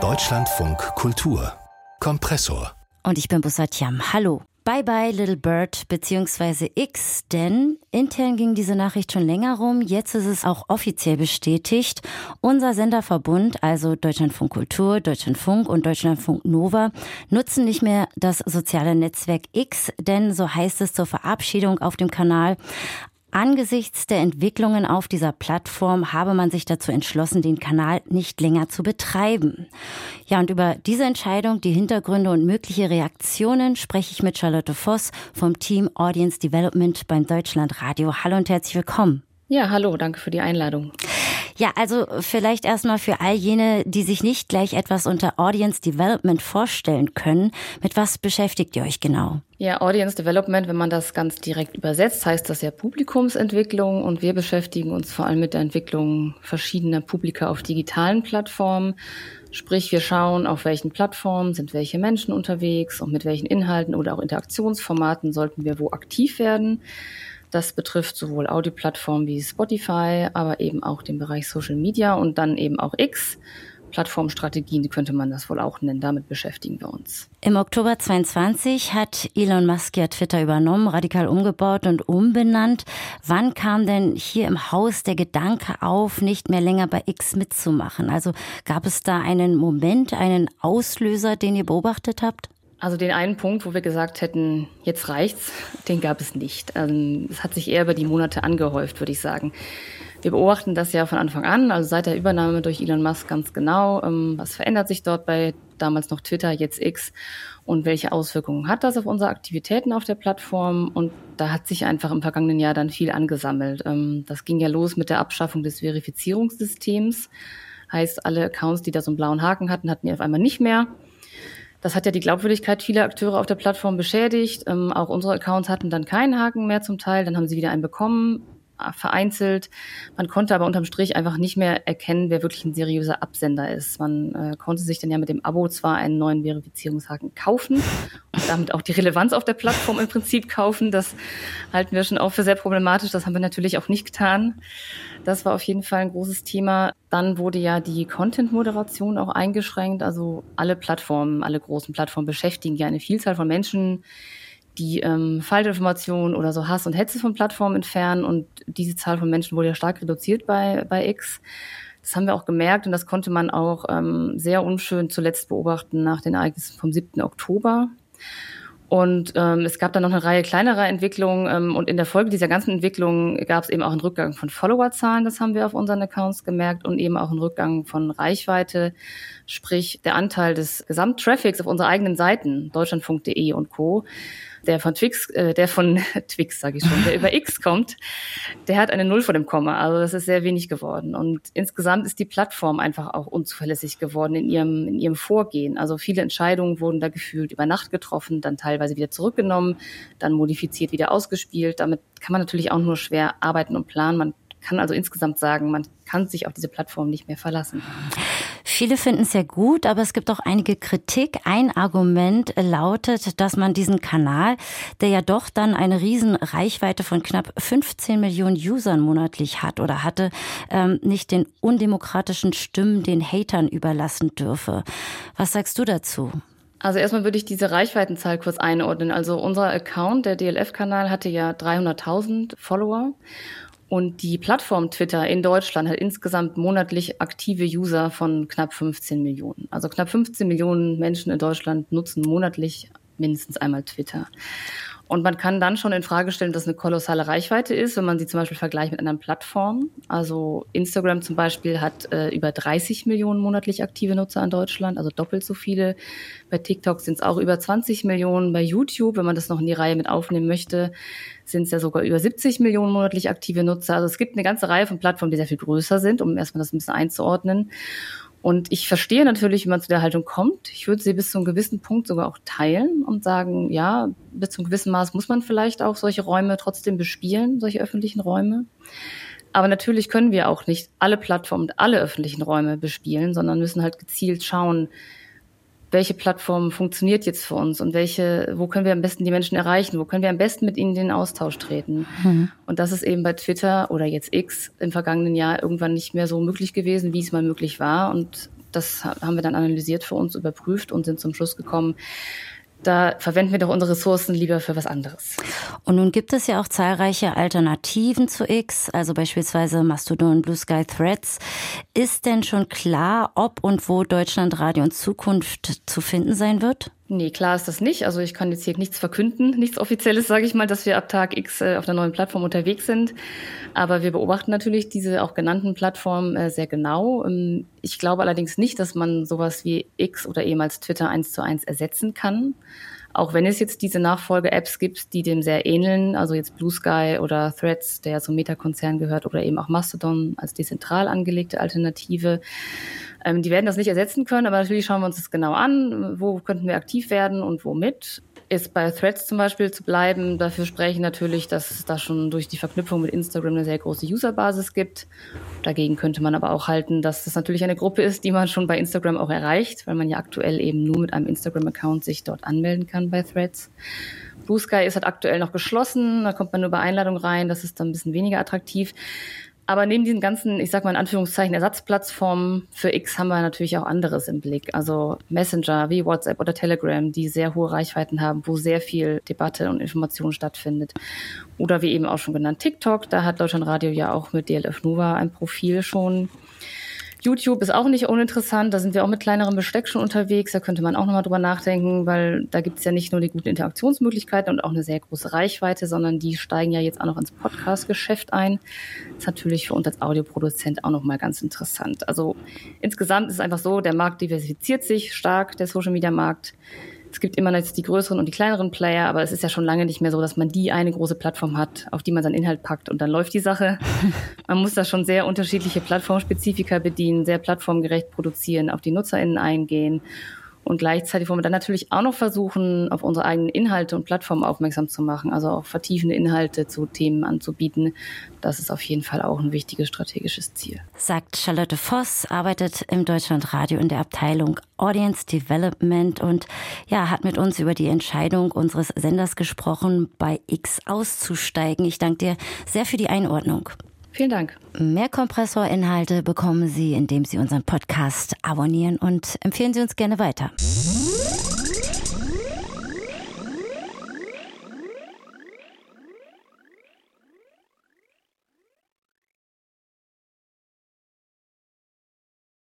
Deutschlandfunk Kultur Kompressor. Und ich bin Busatiam. Hallo. Bye bye Little Bird bzw. X, denn intern ging diese Nachricht schon länger rum. Jetzt ist es auch offiziell bestätigt. Unser Senderverbund, also Deutschlandfunk Kultur, Deutschlandfunk und Deutschlandfunk Nova, nutzen nicht mehr das soziale Netzwerk X, denn so heißt es zur Verabschiedung auf dem Kanal. Angesichts der Entwicklungen auf dieser Plattform habe man sich dazu entschlossen, den Kanal nicht länger zu betreiben. Ja, und über diese Entscheidung, die Hintergründe und mögliche Reaktionen spreche ich mit Charlotte Voss vom Team Audience Development beim Deutschlandradio. Hallo und herzlich willkommen. Ja, hallo, danke für die Einladung. Ja, also vielleicht erstmal für all jene, die sich nicht gleich etwas unter Audience Development vorstellen können. Mit was beschäftigt ihr euch genau? Ja, Audience Development, wenn man das ganz direkt übersetzt, heißt das ja Publikumsentwicklung und wir beschäftigen uns vor allem mit der Entwicklung verschiedener Publika auf digitalen Plattformen. Sprich, wir schauen, auf welchen Plattformen sind welche Menschen unterwegs und mit welchen Inhalten oder auch Interaktionsformaten sollten wir wo aktiv werden. Das betrifft sowohl Audioplattformen wie Spotify, aber eben auch den Bereich Social Media und dann eben auch X. Plattformstrategien, könnte man das wohl auch nennen. Damit beschäftigen wir uns. Im Oktober 22 hat Elon Musk ja Twitter übernommen, radikal umgebaut und umbenannt. Wann kam denn hier im Haus der Gedanke auf, nicht mehr länger bei X mitzumachen? Also gab es da einen Moment, einen Auslöser, den ihr beobachtet habt? Also den einen Punkt, wo wir gesagt hätten, jetzt reicht's, den gab es nicht. Ähm, es hat sich eher über die Monate angehäuft, würde ich sagen. Wir beobachten das ja von Anfang an, also seit der Übernahme durch Elon Musk ganz genau. Ähm, was verändert sich dort bei damals noch Twitter, jetzt X und welche Auswirkungen hat das auf unsere Aktivitäten auf der Plattform? Und da hat sich einfach im vergangenen Jahr dann viel angesammelt. Ähm, das ging ja los mit der Abschaffung des Verifizierungssystems. Heißt, alle Accounts, die da so einen blauen Haken hatten, hatten die auf einmal nicht mehr. Das hat ja die Glaubwürdigkeit vieler Akteure auf der Plattform beschädigt. Ähm, auch unsere Accounts hatten dann keinen Haken mehr zum Teil. Dann haben sie wieder einen bekommen, vereinzelt. Man konnte aber unterm Strich einfach nicht mehr erkennen, wer wirklich ein seriöser Absender ist. Man äh, konnte sich dann ja mit dem Abo zwar einen neuen Verifizierungshaken kaufen und damit auch die Relevanz auf der Plattform im Prinzip kaufen. Das halten wir schon auch für sehr problematisch. Das haben wir natürlich auch nicht getan. Das war auf jeden Fall ein großes Thema. Dann wurde ja die Content-Moderation auch eingeschränkt. Also alle Plattformen, alle großen Plattformen beschäftigen ja eine Vielzahl von Menschen, die ähm, Falschinformationen oder so Hass und Hetze von Plattformen entfernen. Und diese Zahl von Menschen wurde ja stark reduziert bei, bei X. Das haben wir auch gemerkt und das konnte man auch ähm, sehr unschön zuletzt beobachten nach den Ereignissen vom 7. Oktober. Und ähm, es gab dann noch eine Reihe kleinerer Entwicklungen ähm, und in der Folge dieser ganzen Entwicklung gab es eben auch einen Rückgang von Followerzahlen, das haben wir auf unseren Accounts gemerkt, und eben auch einen Rückgang von Reichweite, sprich der Anteil des Gesamttraffics auf unseren eigenen Seiten, deutschlandfunk.de und Co der von Twix, äh, der von Twix, sage ich schon, der über X kommt, der hat eine Null vor dem Komma. Also das ist sehr wenig geworden. Und insgesamt ist die Plattform einfach auch unzuverlässig geworden in ihrem, in ihrem Vorgehen. Also viele Entscheidungen wurden da gefühlt über Nacht getroffen, dann teilweise wieder zurückgenommen, dann modifiziert, wieder ausgespielt. Damit kann man natürlich auch nur schwer arbeiten und planen. Man kann also insgesamt sagen, man kann sich auf diese Plattform nicht mehr verlassen. Viele finden es ja gut, aber es gibt auch einige Kritik. Ein Argument lautet, dass man diesen Kanal, der ja doch dann eine riesen Reichweite von knapp 15 Millionen Usern monatlich hat oder hatte, ähm, nicht den undemokratischen Stimmen, den Hatern überlassen dürfe. Was sagst du dazu? Also erstmal würde ich diese Reichweitenzahl kurz einordnen. Also unser Account, der DLF-Kanal, hatte ja 300.000 Follower und die Plattform Twitter in Deutschland hat insgesamt monatlich aktive User von knapp 15 Millionen. Also knapp 15 Millionen Menschen in Deutschland nutzen monatlich mindestens einmal Twitter. Und man kann dann schon in Frage stellen, dass eine kolossale Reichweite ist, wenn man sie zum Beispiel vergleicht mit anderen Plattformen. Also Instagram zum Beispiel hat äh, über 30 Millionen monatlich aktive Nutzer in Deutschland, also doppelt so viele. Bei TikTok sind es auch über 20 Millionen. Bei YouTube, wenn man das noch in die Reihe mit aufnehmen möchte, sind es ja sogar über 70 Millionen monatlich aktive Nutzer. Also es gibt eine ganze Reihe von Plattformen, die sehr viel größer sind, um erstmal das ein bisschen einzuordnen. Und ich verstehe natürlich, wie man zu der Haltung kommt. Ich würde sie bis zu einem gewissen Punkt sogar auch teilen und sagen, ja, bis zu einem gewissen Maß muss man vielleicht auch solche Räume trotzdem bespielen, solche öffentlichen Räume. Aber natürlich können wir auch nicht alle Plattformen und alle öffentlichen Räume bespielen, sondern müssen halt gezielt schauen, welche Plattform funktioniert jetzt für uns und welche, wo können wir am besten die Menschen erreichen, wo können wir am besten mit ihnen in den Austausch treten. Mhm. Und das ist eben bei Twitter oder jetzt X im vergangenen Jahr irgendwann nicht mehr so möglich gewesen, wie es mal möglich war. Und das haben wir dann analysiert für uns, überprüft und sind zum Schluss gekommen, da verwenden wir doch unsere Ressourcen lieber für was anderes. Und nun gibt es ja auch zahlreiche Alternativen zu X, also beispielsweise Mastodon, Blue Sky Threads. Ist denn schon klar, ob und wo Deutschlandradio in Zukunft zu finden sein wird? Nee, klar ist das nicht. Also ich kann jetzt hier nichts verkünden, nichts Offizielles, sage ich mal, dass wir ab Tag X äh, auf der neuen Plattform unterwegs sind. Aber wir beobachten natürlich diese auch genannten Plattformen äh, sehr genau. Ähm, ich glaube allerdings nicht, dass man sowas wie X oder ehemals Twitter eins zu eins ersetzen kann. Auch wenn es jetzt diese Nachfolge-Apps gibt, die dem sehr ähneln, also jetzt Blue Sky oder Threads, der zum Meta-Konzern gehört, oder eben auch Mastodon als dezentral angelegte Alternative. Ähm, die werden das nicht ersetzen können, aber natürlich schauen wir uns das genau an. Wo könnten wir aktiv werden und womit? Ist bei Threads zum Beispiel zu bleiben. Dafür sprechen natürlich, dass es da schon durch die Verknüpfung mit Instagram eine sehr große Userbasis gibt. Dagegen könnte man aber auch halten, dass das natürlich eine Gruppe ist, die man schon bei Instagram auch erreicht, weil man ja aktuell eben nur mit einem Instagram-Account sich dort anmelden kann bei Threads. Blue Sky ist halt aktuell noch geschlossen, da kommt man nur bei Einladung rein, das ist dann ein bisschen weniger attraktiv. Aber neben diesen ganzen, ich sag mal in Anführungszeichen, Ersatzplattformen für X haben wir natürlich auch anderes im Blick. Also Messenger wie WhatsApp oder Telegram, die sehr hohe Reichweiten haben, wo sehr viel Debatte und Information stattfindet. Oder wie eben auch schon genannt TikTok, da hat Deutschlandradio ja auch mit DLF Nova ein Profil schon. YouTube ist auch nicht uninteressant. Da sind wir auch mit kleinerem Besteck schon unterwegs. Da könnte man auch nochmal drüber nachdenken, weil da gibt es ja nicht nur die guten Interaktionsmöglichkeiten und auch eine sehr große Reichweite, sondern die steigen ja jetzt auch noch ins Podcast-Geschäft ein. Das ist natürlich für uns als Audioproduzent auch nochmal ganz interessant. Also insgesamt ist es einfach so, der Markt diversifiziert sich stark, der Social-Media-Markt. Es gibt immer jetzt die größeren und die kleineren Player, aber es ist ja schon lange nicht mehr so, dass man die eine große Plattform hat, auf die man seinen Inhalt packt und dann läuft die Sache. Man muss da schon sehr unterschiedliche Plattformspezifika bedienen, sehr plattformgerecht produzieren, auf die NutzerInnen eingehen und gleichzeitig wollen wir dann natürlich auch noch versuchen, auf unsere eigenen Inhalte und Plattformen aufmerksam zu machen, also auch vertiefende Inhalte zu Themen anzubieten. Das ist auf jeden Fall auch ein wichtiges strategisches Ziel. Sagt Charlotte Voss, arbeitet im Deutschlandradio in der Abteilung Audience Development und ja, hat mit uns über die Entscheidung unseres Senders gesprochen, bei X auszusteigen. Ich danke dir sehr für die Einordnung. Vielen Dank. Mehr Kompressorinhalte bekommen Sie, indem Sie unseren Podcast abonnieren und empfehlen Sie uns gerne weiter.